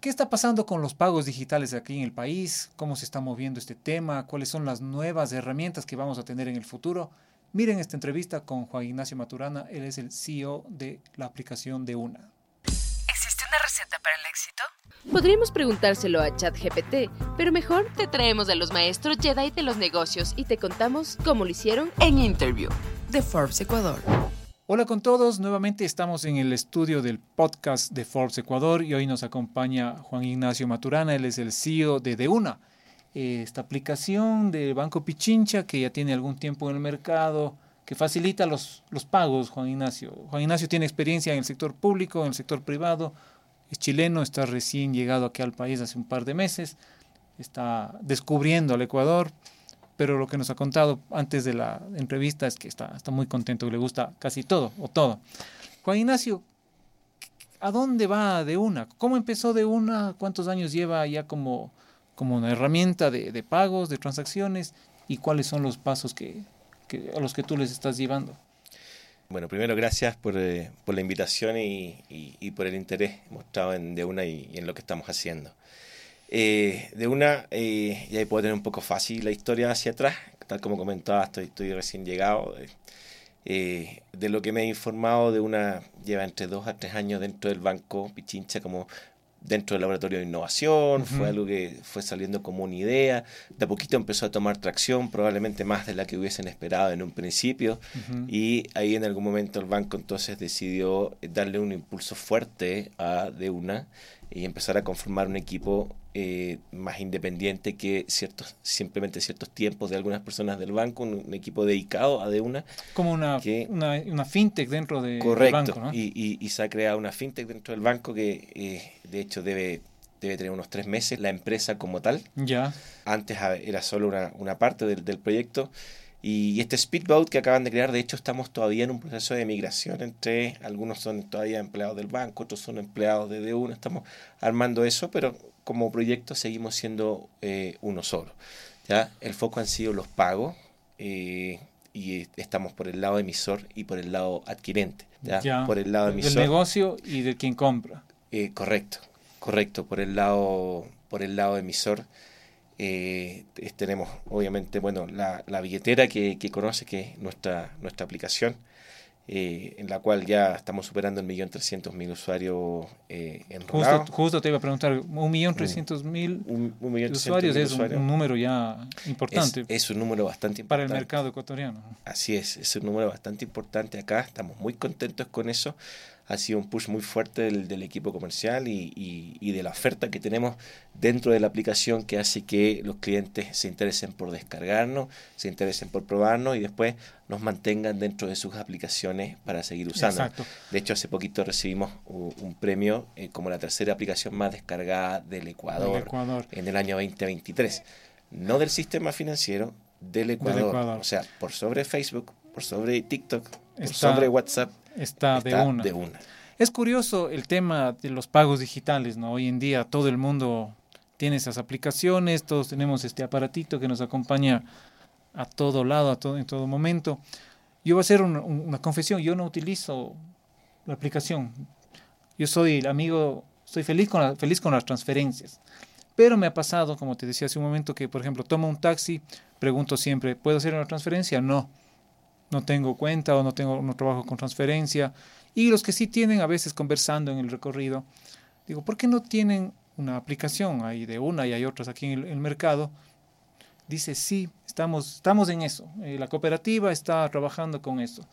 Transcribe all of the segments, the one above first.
¿Qué está pasando con los pagos digitales aquí en el país? ¿Cómo se está moviendo este tema? ¿Cuáles son las nuevas herramientas que vamos a tener en el futuro? Miren esta entrevista con Juan Ignacio Maturana, él es el CEO de la aplicación de UNA. ¿Existe una receta para el éxito? Podríamos preguntárselo a ChatGPT, pero mejor te traemos a los maestros Jedi de los negocios y te contamos cómo lo hicieron en Interview de Forbes Ecuador. Hola con todos, nuevamente estamos en el estudio del podcast de Forbes Ecuador y hoy nos acompaña Juan Ignacio Maturana, él es el CEO de Deuna, esta aplicación de Banco Pichincha que ya tiene algún tiempo en el mercado, que facilita los, los pagos, Juan Ignacio. Juan Ignacio tiene experiencia en el sector público, en el sector privado, es chileno, está recién llegado aquí al país hace un par de meses, está descubriendo al Ecuador, pero lo que nos ha contado antes de la entrevista es que está, muy contento, que le gusta casi todo o todo. Juan Ignacio, ¿a dónde va de una? ¿Cómo empezó de una? ¿Cuántos años lleva ya como, una herramienta de, pagos, de transacciones? ¿Y cuáles son los pasos a los que tú les estás llevando? Bueno, primero gracias por, eh, la invitación y, y, y, por el interés mostrado en De Una y, y en lo que estamos haciendo. Eh, de una, eh, ya puedo tener un poco fácil la historia hacia atrás, tal como comentaba, estoy, estoy recién llegado. Eh, de lo que me he informado, de una lleva entre dos a tres años dentro del banco Pichincha como dentro del laboratorio de innovación, uh -huh. fue algo que fue saliendo como una idea, de a poquito empezó a tomar tracción, probablemente más de la que hubiesen esperado en un principio, uh -huh. y ahí en algún momento el banco entonces decidió darle un impulso fuerte a De Una y empezar a conformar un equipo eh, más independiente que ciertos simplemente ciertos tiempos de algunas personas del banco, un, un equipo dedicado a de una. Como una, que, una, una, fintech dentro de, correcto, del banco. ¿no? Y, y, y, se ha creado una fintech dentro del banco que eh, de hecho debe, debe tener unos tres meses la empresa como tal. Ya. Antes era solo una, una parte del, del proyecto. Y este Speedboat que acaban de crear, de hecho, estamos todavía en un proceso de migración entre algunos son todavía empleados del banco, otros son empleados de D1. Estamos armando eso, pero como proyecto seguimos siendo eh, uno solo. ¿ya? El foco han sido los pagos eh, y estamos por el lado emisor y por el lado adquirente. ¿ya? ya. Por el lado emisor. Del negocio y de quien compra. Eh, correcto, correcto. Por el lado, por el lado emisor. Eh, tenemos obviamente bueno la, la billetera que, que, conoce que es nuestra nuestra aplicación eh, en la cual ya estamos superando el millón trescientos mil usuarios eh, enrolados. Justo, justo te iba a preguntar, un millón trescientos mil usuarios es un, un, número ya importante. Es, es, un número bastante importante. Para el mercado ecuatoriano. Así es, es un número bastante importante acá, estamos muy contentos con eso ha sido un push muy fuerte del, del equipo comercial y, y, y, de la oferta que tenemos dentro de la aplicación que hace que los clientes se interesen por descargarnos, se interesen por probarnos y después nos mantengan dentro de sus aplicaciones para seguir usando. Exacto. De hecho, hace poquito recibimos un, premio eh, como la tercera aplicación más descargada del Ecuador, del Ecuador, en el año 2023. No del sistema financiero, del Ecuador. Del Ecuador. O sea, por sobre Facebook, por sobre TikTok, Está... sobre WhatsApp Está, está de, una. de, una. Es curioso el tema de los pagos digitales, ¿no? Hoy en día todo el mundo tiene esas aplicaciones, todos tenemos este aparatito que nos acompaña a todo lado, a todo, en todo momento. Yo voy a hacer un, un, una confesión, yo no utilizo la aplicación. Yo soy el amigo, estoy feliz con, la, feliz con las transferencias. Pero me ha pasado, como te decía hace un momento, que por ejemplo tomo un taxi, pregunto siempre, ¿puedo hacer una transferencia? No no tengo cuenta o no tengo no trabajo con transferencia. Y los que sí tienen a veces conversando en el recorrido digo por qué no tienen una aplicación hay de una y hay otras aquí en el, mercado. Dice sí estamos estamos en eso. Eh, la cooperativa está trabajando con eso.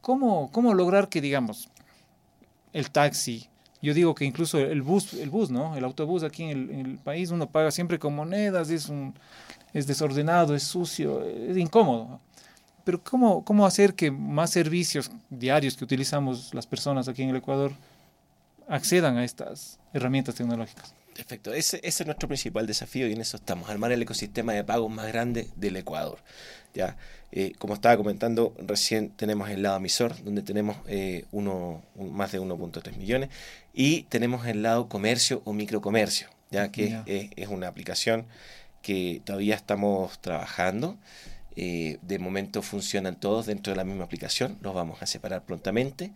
Cómo cómo lograr que digamos el taxi yo digo que incluso el bus el bus no el autobús aquí en el, país uno paga siempre con monedas es es desordenado es sucio es incómodo pero ¿cómo, ¿cómo hacer que más servicios diarios que utilizamos las personas aquí en el Ecuador accedan a estas herramientas tecnológicas? Perfecto, ese, ese, es nuestro principal desafío y en eso estamos, armar el ecosistema de pagos más grande del Ecuador. Ya, eh, como estaba comentando, recién tenemos el lado emisor, donde tenemos eh, uno, un, más de 1.3 millones, y tenemos el lado comercio o microcomercio, ya que yeah. es, es una aplicación que todavía estamos trabajando. Eh, de momento funcionan todos dentro de la misma aplicación, los vamos a separar prontamente.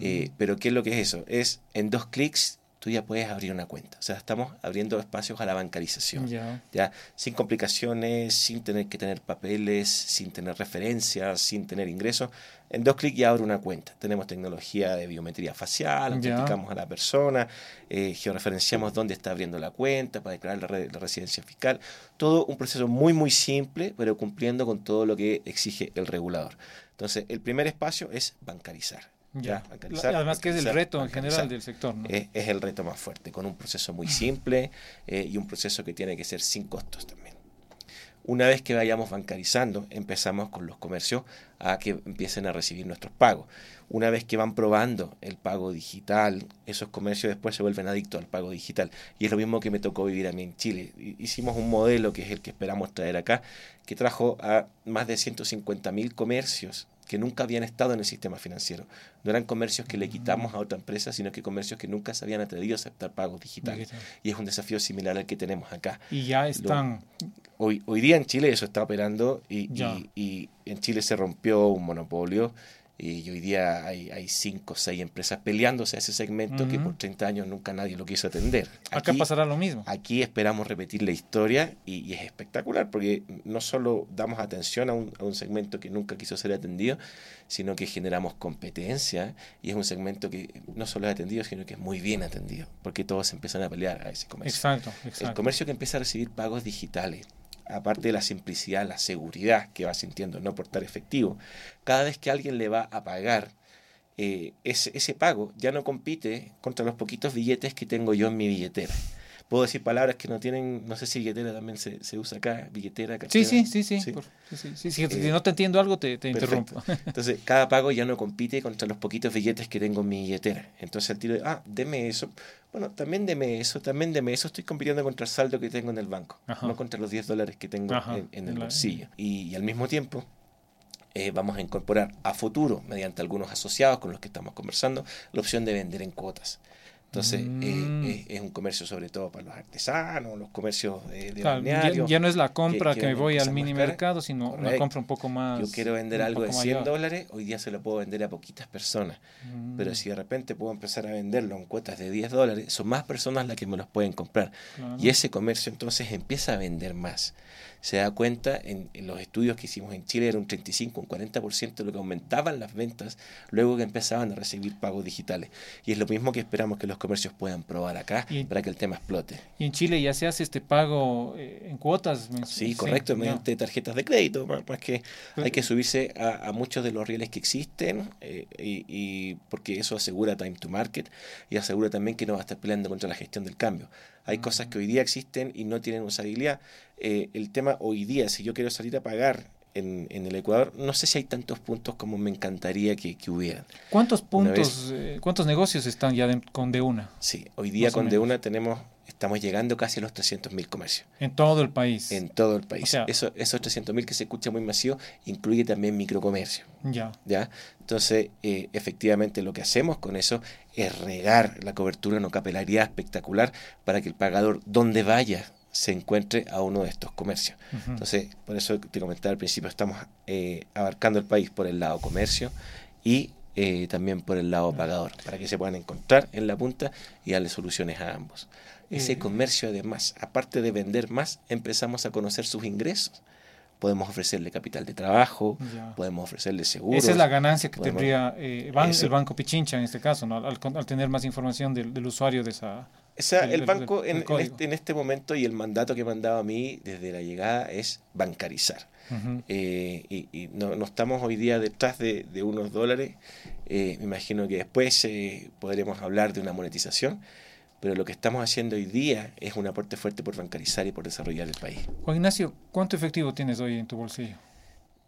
Eh, pero ¿qué es lo que es eso? Es en dos clics tú ya puedes abrir una cuenta. O sea, estamos abriendo espacios a la bancarización. Ya. Ya, sin complicaciones, sin tener que tener papeles, sin tener referencias, sin tener ingresos. En dos clics ya abro una cuenta. Tenemos tecnología de biometría facial, autenticamos a la persona, eh, georreferenciamos dónde está abriendo la cuenta para declarar la, re- la residencia fiscal. Todo un proceso muy, muy simple, pero cumpliendo con todo lo que exige el regulador. Entonces, el primer espacio es bancarizar. Ya. Además que es el reto en general del sector, ¿no? Es, es el reto más fuerte, con un proceso muy simple eh, y un proceso que tiene que ser sin costos también. Una vez que vayamos bancarizando, empezamos con los comercios a que empiecen a recibir nuestros pagos. Una vez que van probando el pago digital, esos comercios después se vuelven adictos al pago digital. Y es lo mismo que me tocó vivir a mí en Chile. Hi- Hicimos un modelo que es el que esperamos traer acá, que trajo a más de 150 mil comercios que nunca habían estado en el sistema financiero. No eran comercios que le quitamos a otra empresa, sino que comercios que nunca se habían atrevido a aceptar pagos digitales. Digital. Y es un desafío similar al que tenemos acá. Y ya están. Hoy, hoy día en Chile eso está operando y, y- y en Chile se rompió un monopolio y hoy día hay, hay cinco o seis empresas peleándose a ese segmento que por 30 años nunca nadie lo quiso atender. Acá Aquí- pasará lo mismo. Aquí esperamos repetir la historia y, y es espectacular porque no solo damos atención a un, a un segmento que nunca quiso ser atendido, sino que generamos competencia y es un segmento que no solo es atendido, sino que es muy bien atendido porque todos empiezan a pelear a ese comercio. Exacto, El exacto. comercio que empieza a recibir pagos digitales, aparte de la simplicidad, la seguridad que va sintiendo no portar efectivo, cada vez que alguien le va a pagar, eh, ese, ese pago ya no compite contra los poquitos billetes que tengo yo en mi billetera. Puedo decir palabras que no tienen, no sé si billetera también se, se usa acá, billetera, cartera. sí, sí, sí. Sí. por- sí, sí, sí, sí, Eh, si no te entiendo algo, te, interrumpo. Entonces, cada pago ya no compite contra los poquitos billetes que tengo en mi billetera. Entonces, el tiro de, ah, deme eso. Bueno, también deme eso, también deme eso. Estoy compitiendo contra el saldo que tengo en el banco, Ajá. no contra los 10 dólares que tengo Ajá, en, en el bolsillo. Y, y al mismo tiempo, eh, vamos a incorporar a futuro, mediante algunos asociados con los que estamos conversando, la opción de vender en cuotas. Entonces, eh, Mm. eh, es un comercio sobre todo para los artesanos, los comercios eh, de Claro, ya, ya no es la compra que que, me venden voy al mini mercado, sino una Correcto. compra un poco más. Yo quiero vender algo de poco 100 mayor. dólares, hoy día se lo puedo vender a poquitas personas. Mm, Pero si de repente puedo empezar a venderlo en cuotas de 10 dólares, son más personas las que me los pueden comprar. claro. Y ese comercio entonces empieza a vender más. Se da cuenta en, en los estudios que hicimos en Chile, era un 35, un 40% lo que aumentaban las ventas luego que empezaban a recibir pagos digitales. Y es lo mismo que esperamos que los comercios puedan probar acá Y- para que el tema explote. Y en Chile ya se hace este pago eh, en cuotas. mensu- Sí, correcto, mediante tarjetas de crédito, más, más que hay que subirse a, a muchos de los rieles que existen eh, y, y porque eso asegura time to market y asegura también que no va a estar peleando contra la gestión del cambio. Hay cosas que hoy día existen y no tienen usabilidad. Eh, el tema hoy día, si yo quiero salir a pagar en, en el Ecuador, no sé si hay tantos puntos como me encantaría que, que hubieran. ¿Cuántos puntos, eh, cuántos negocios están ya de- con de una Sí, hoy día con. De Una tenemos, estamos llegando casi a los 300.000 comercios. en todo el país? en todo el país. O sea- Eso, esos 300.000 que se escucha muy masivo incluye también microcomercio. Ya. ¿ya? Entonces, eh, efectivamente, lo que hacemos con eso es regar la cobertura no capilaridad espectacular para que el pagador, donde vaya, se encuentre a uno de estos comercios. Entonces, por eso te comentaba al principio, estamos eh, abarcando el país por el lado comercio y eh, también por el lado pagador, para que se puedan encontrar en la punta y darle soluciones a ambos. Ese Eh, comercio, además, aparte de vender más, empezamos a conocer sus ingresos. Podemos ofrecerle capital de trabajo, Ya. podemos ofrecerle seguros. Esa es la ganancia que podemos- tendría eh, ban- Eso. el Banco Pichincha en este caso, ¿no? al, al tener más información del, del usuario de esa... O sea, del- el banco del en, en este, en este momento y el mandato que me han dado a mí desde la llegada es bancarizar. Ujú. Eh, y y no, no estamos hoy día detrás de, de unos dólares. Eh, me imagino que después eh, podremos hablar de una monetización, pero lo que estamos haciendo hoy día es un aporte fuerte por bancarizar y por desarrollar el país. Juan Ignacio, ¿cuánto efectivo tienes hoy en tu bolsillo?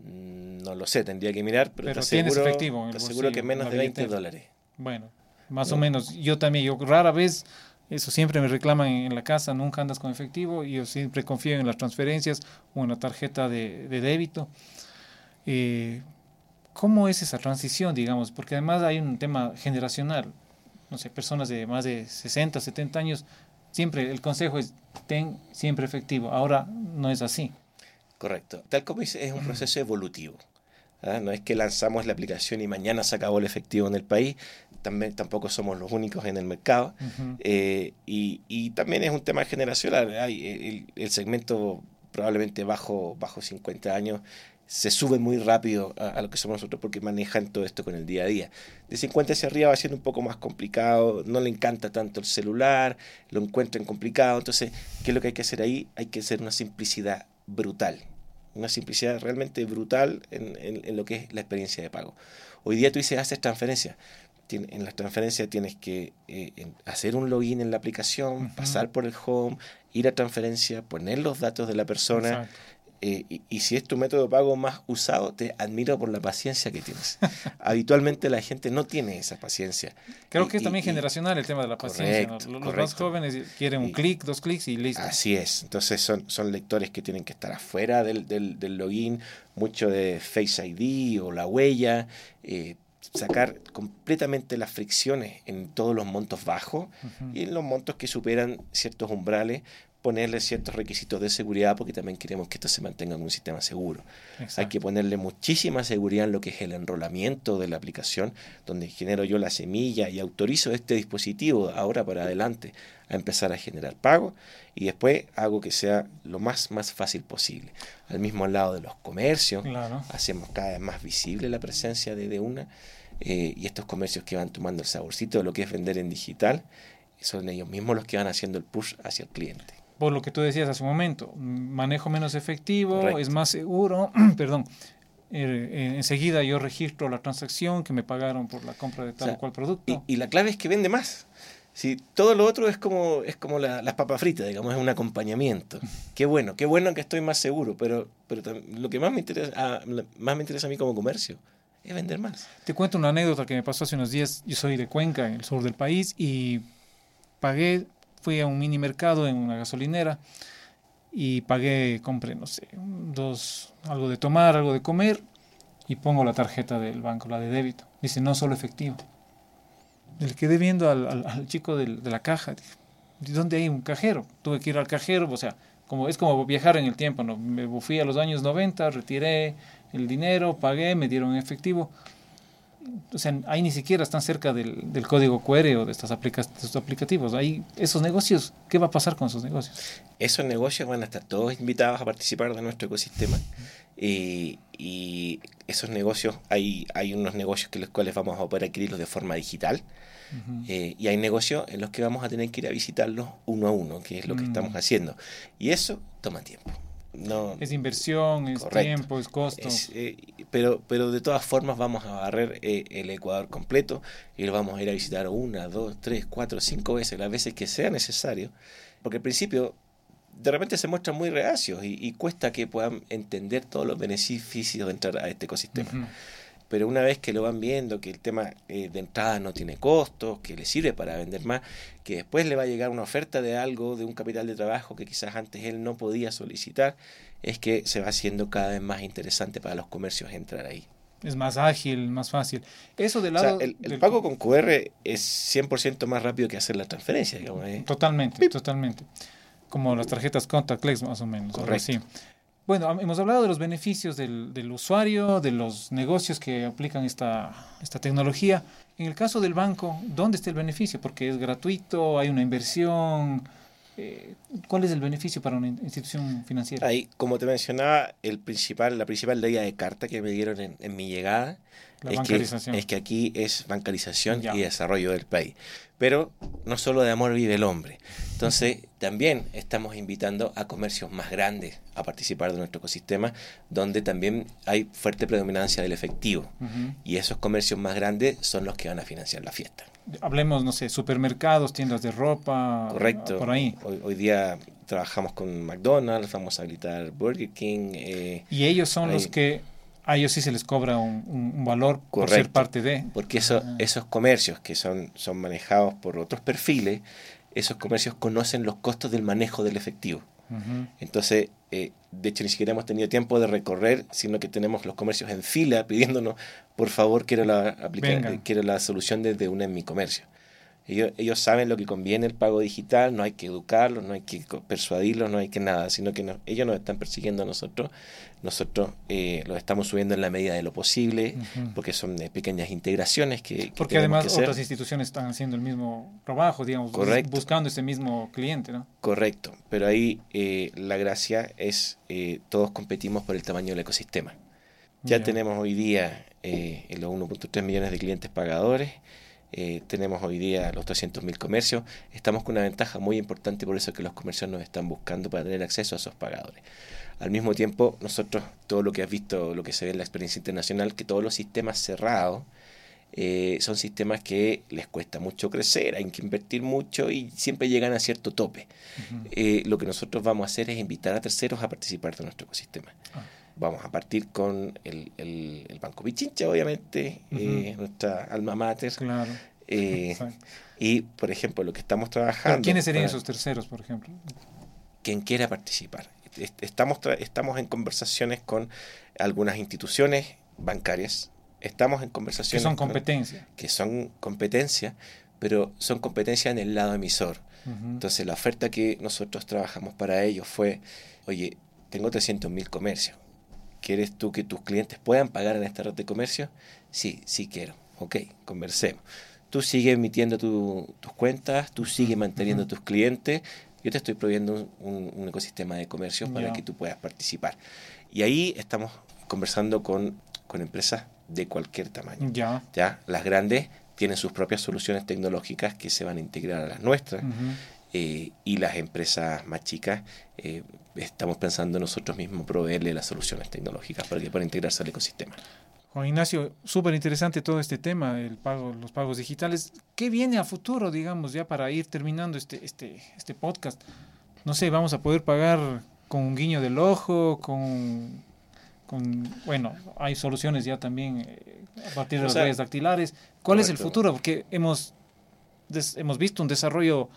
Mm, No lo sé, tendría que mirar, pero, Pero te tienes aseguro, efectivo en el te aseguro que menos de 20 billetera. dólares. Bueno, más No. o menos. Yo también, yo rara vez, eso siempre me reclaman en, en la casa, nunca andas con efectivo, y yo siempre confío en las transferencias o en la tarjeta de, de débito. Eh, ¿Cómo es esa transición, digamos? Porque además hay un tema generacional. No sé, personas de más de 60, 70 años, siempre el consejo es ten siempre efectivo. Ahora no es así. Correcto. Tal como dice, es un proceso evolutivo. ¿ah? No es que lanzamos la aplicación y mañana se acabó el efectivo en el país. También, tampoco somos los únicos en el mercado. Eh, y, y, también es un tema generacional. El, el, segmento probablemente bajo, bajo 50 años se sube muy rápido a, lo que somos nosotros porque manejan todo esto con el día a día. De 50 hacia arriba va siendo un poco más complicado, no le encanta tanto el celular, lo encuentran complicado. Entonces, ¿qué es lo que hay que hacer ahí? Hay que hacer una simplicidad brutal una simplicidad realmente brutal en, en, lo que es la experiencia de pago. Hoy día tú dices, haces transferencias. En las transferencias tienes que eh, hacer un login en la aplicación, pasar por el home, ir a transferencia, poner los datos de la persona, eh, y, si es tu método de pago más usado, te admiro por la paciencia que tienes. Habitualmente la gente no tiene esa paciencia. Creo que es también generacional el tema de la paciencia. Los más jóvenes quieren un clic, dos clics y listo. Así es. Entonces son, son lectores que tienen que estar afuera del, del, del login, mucho de Face ID o la huella. Eh, sacar completamente las fricciones en todos los montos bajos y en los montos que superan ciertos umbrales ponerle ciertos requisitos de seguridad porque también queremos que esto se mantenga en un sistema seguro. Hay que ponerle muchísima seguridad en lo que es el enrolamiento de la aplicación, donde genero yo la semilla y autorizo este dispositivo ahora para adelante a empezar a generar pago y después hago que sea lo más, más fácil posible. Al mismo lado de los comercios, hacemos cada vez más visible la presencia de, de una eh, y estos comercios que van tomando el saborcito de lo que es vender en digital, son ellos mismos los que van haciendo el push hacia el cliente por lo que tú decías hace un momento, manejo menos efectivo, es más seguro, perdón, er, eh, enseguida yo registro la transacción que me pagaron por la compra de tal o, cual producto. Y, la clave es que vende más. Si todo lo otro es como, es como las papas fritas, digamos, es un acompañamiento. Qué bueno, qué bueno que estoy más seguro, pero, pero lo que más me, interesa, a, más me interesa a mí como comercio es vender más. Te cuento una anécdota que me pasó hace unos días. Yo soy de Cuenca, en el sur del país, y pagué fui a un mini mercado en una gasolinera y pagué, compré, no sé, dos, algo de tomar, algo de comer y pongo la tarjeta del banco, la de débito. Dice, no solo efectivo. Le quedé viendo al, al, chico de la caja. ¿Dónde hay un cajero? Tuve que ir al cajero, o sea, como, es como viajar en el tiempo, ¿no? Me fui a los años 90, retiré el dinero, pagué, me dieron efectivo o sea, ahí ni siquiera están cerca del, del código QR o de, estas estos aplicativos. Ahí, esos negocios, ¿qué va a pasar con esos negocios? Esos negocios van a estar todos invitados a participar de nuestro ecosistema. Y, y esos negocios, hay, hay unos negocios que los cuales vamos a poder adquirirlos de forma digital. eh, y hay negocios en los que vamos a tener que ir a visitarlos uno a uno, que es lo que mm. estamos haciendo. Y eso toma tiempo. No, es inversión, es tiempo, es costo. Eh, pero, pero de todas formas vamos a barrer eh, el Ecuador completo y lo vamos a ir a visitar una, dos, tres, cuatro, cinco veces, las veces que sea necesario. Porque al principio de repente se muestran muy reacios y, cuesta que puedan entender todos los beneficios de entrar a este ecosistema pero una vez que lo van viendo, que el tema eh, de entrada no tiene costos, que le sirve para vender más, que después le va a llegar una oferta de algo, de un capital de trabajo que quizás antes él no podía solicitar, es que se va haciendo cada vez más interesante para los comercios entrar ahí. Es más ágil, más fácil. Eso del lado... el, pago con QR es 100% más rápido que hacer la transferencia, digamos. ¿eh? Totalmente, totalmente. Como las tarjetas contactless más o menos. Correcto. Bueno, hemos hablado de los beneficios del, del, usuario, de los negocios que aplican esta, esta tecnología. En el caso del banco, ¿dónde está el beneficio? Porque es gratuito, hay una inversión. Eh, ¿Cuál es el beneficio para una institución financiera? Ahí, como te mencionaba, el principal, la principal ley de carta que me dieron en, en mi llegada es, que, es que aquí es bancarización y desarrollo del país. Pero no solo de amor vive el hombre. Entonces, también estamos invitando a comercios más grandes a participar de nuestro ecosistema, donde también hay fuerte predominancia del efectivo. Y esos comercios más grandes son los que van a financiar la fiesta. Hablemos, no sé, supermercados, tiendas de ropa. Correcto. Por ahí. Hoy, día trabajamos con McDonald's, vamos a habilitar Burger King. Eh, y ellos son los que a ellos sí se les cobra un, un valor por ser parte de. Porque eso, ah. esos comercios que son, son manejados por otros perfiles, esos comercios conocen los costos del manejo del efectivo. Entonces, eh, de hecho, ni siquiera hemos tenido tiempo de recorrer, sino que tenemos los comercios en fila pidiéndonos, por favor, quiero la, aplicar, quiero la solución desde una en mi comercio. Ellos, ellos saben lo que conviene el pago digital, no hay que educarlos, no hay que persuadirlos, no hay que nada, sino que no- ellos nos están persiguiendo a nosotros. Nosotros eh, los estamos subiendo en la medida de lo posible, porque son eh, pequeñas integraciones que, que Porque además que otras instituciones están haciendo el mismo trabajo, digamos, Correcto. buscando ese mismo cliente, ¿no? Correcto, pero ahí eh, la gracia es eh, todos competimos por el tamaño del ecosistema. Ya tenemos hoy día los 1.3 millones de clientes pagadores, eh, tenemos hoy día los 300.000 comercios, estamos con una ventaja muy importante, por eso es que los comercios nos están buscando para tener acceso a esos pagadores. Al mismo tiempo, nosotros, todo lo que has visto, lo que se ve en la experiencia internacional, que todos los sistemas cerrados eh, son sistemas que les cuesta mucho crecer, hay que invertir mucho y siempre llegan a cierto tope. Eh, lo que nosotros vamos a hacer es invitar a terceros a participar de nuestro ecosistema. Ah. Vamos a partir con el, el- el Banco Pichincha, obviamente, eh, nuestra alma mater. Claro. eh, y, por ejemplo, lo que estamos Pero trabajando. ¿Quiénes serían para esos terceros, por ejemplo? Quien quiera participar. Est- Estamos, estamos en conversaciones con algunas instituciones bancarias. Estamos en Que conversaciones son con- competencia. que son competencia, pero son competencia en el lado emisor. Entonces la oferta que nosotros trabajamos para ellos fue, oye, tengo 300.000 comercios. ¿Quieres tú que tus clientes puedan pagar en esta red de comercio? Sí, sí quiero. Ok, conversemos. Tú sigues emitiendo tu- tus cuentas, tú sigues manteniendo Ujú. tus clientes. Yo te estoy proveyendo un, un- ecosistema de comercio para que tú puedas participar. Y ahí estamos conversando con, con empresas de cualquier tamaño. Ya. ¿ya? Las grandes tienen sus propias soluciones tecnológicas que se van a integrar a las nuestras Ujú. Eh, y las empresas más chicas eh, estamos pensando nosotros mismos proveerle las soluciones tecnológicas para que puedan integrarse al ecosistema. Juan Ignacio, súper interesante todo este tema, el pago, los pagos digitales. ¿Qué viene a futuro, digamos, ya para ir terminando este, este, este podcast? No sé, vamos a poder pagar con un guiño del ojo, con, con bueno, hay soluciones ya también eh, a partir de O las sea, huellas dactilares. ¿Cuál es el futuro? Porque hemos, des- hemos visto un desarrollo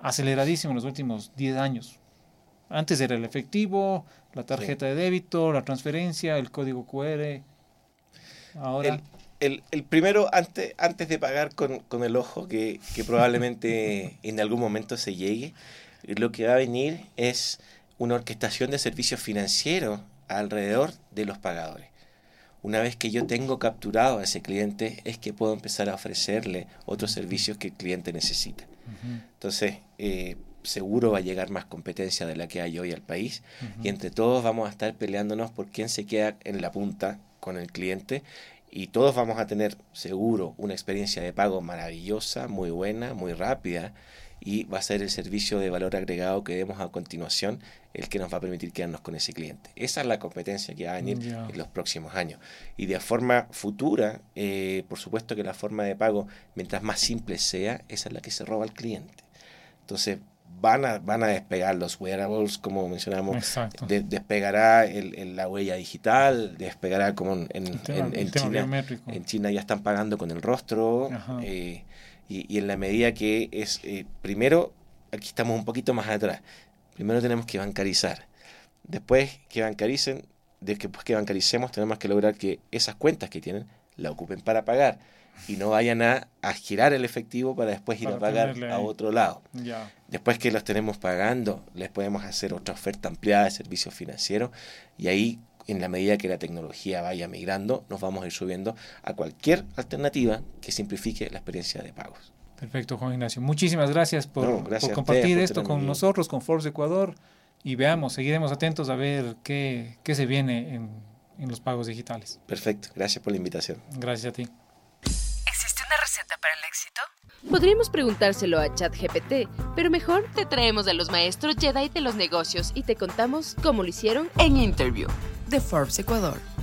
aceleradísimo en los últimos 10 años. Antes era el efectivo, la tarjeta de débito, la transferencia, el código QR. Ahora, El, el- el primero, antes, antes de pagar con, con el ojo, que, que probablemente en algún momento se llegue, lo que va a venir es una orquestación de servicios financieros alrededor de los pagadores. Una vez que yo tengo capturado a ese cliente, es que puedo empezar a ofrecerle otros servicios que el cliente necesita. Entonces, eh, seguro va a llegar más competencia de la que hay hoy al país. Y entre todos vamos a estar peleándonos por quién se queda en la punta con el cliente. Y todos vamos a tener seguro una experiencia de pago maravillosa, muy buena, muy rápida y va a ser el servicio de valor agregado que demos a continuación el que nos va a permitir quedarnos con ese cliente. Esa es la competencia que va a venir en los próximos años. Y de forma futura, eh, por supuesto que la forma de pago, mientras más simple sea, esa es la que se roba al cliente. Entonces, van a, van a despegar los wearables, como mencionamos, Exacto. de- despegará el, el- la huella digital, despegará como en, en- El tema- en- el en tema China. biométrico. En China ya están pagando con el rostro. Ajá. eh, y, y en la medida que es, eh, primero, aquí estamos un poquito más atrás. Primero tenemos que bancarizar. Después que bancaricen, después que bancaricemos, tenemos que lograr que esas cuentas que tienen la ocupen para pagar y no vayan a, a girar el efectivo para después ir a pagar a otro lado. Ya. Después que los tenemos pagando, les podemos hacer otra oferta ampliada de servicios financieros y ahí, en la medida que la tecnología vaya migrando, nos vamos a ir subiendo a cualquier alternativa que simplifique la experiencia de pagos. Perfecto, Juan Ignacio. Muchísimas gracias por, No, por gracias a compartir ustedes por esto con nosotros, con Forbes Ecuador. Y veamos, seguiremos atentos a ver qué, qué se viene en, en los pagos digitales. Perfecto, gracias por la invitación. Gracias a ti. ¿Existe una receta para el éxito? Podríamos preguntárselo a ChatGPT, pero mejor te traemos a los maestros Jedi de los negocios y te contamos cómo lo hicieron En Interview de Forbes Ecuador.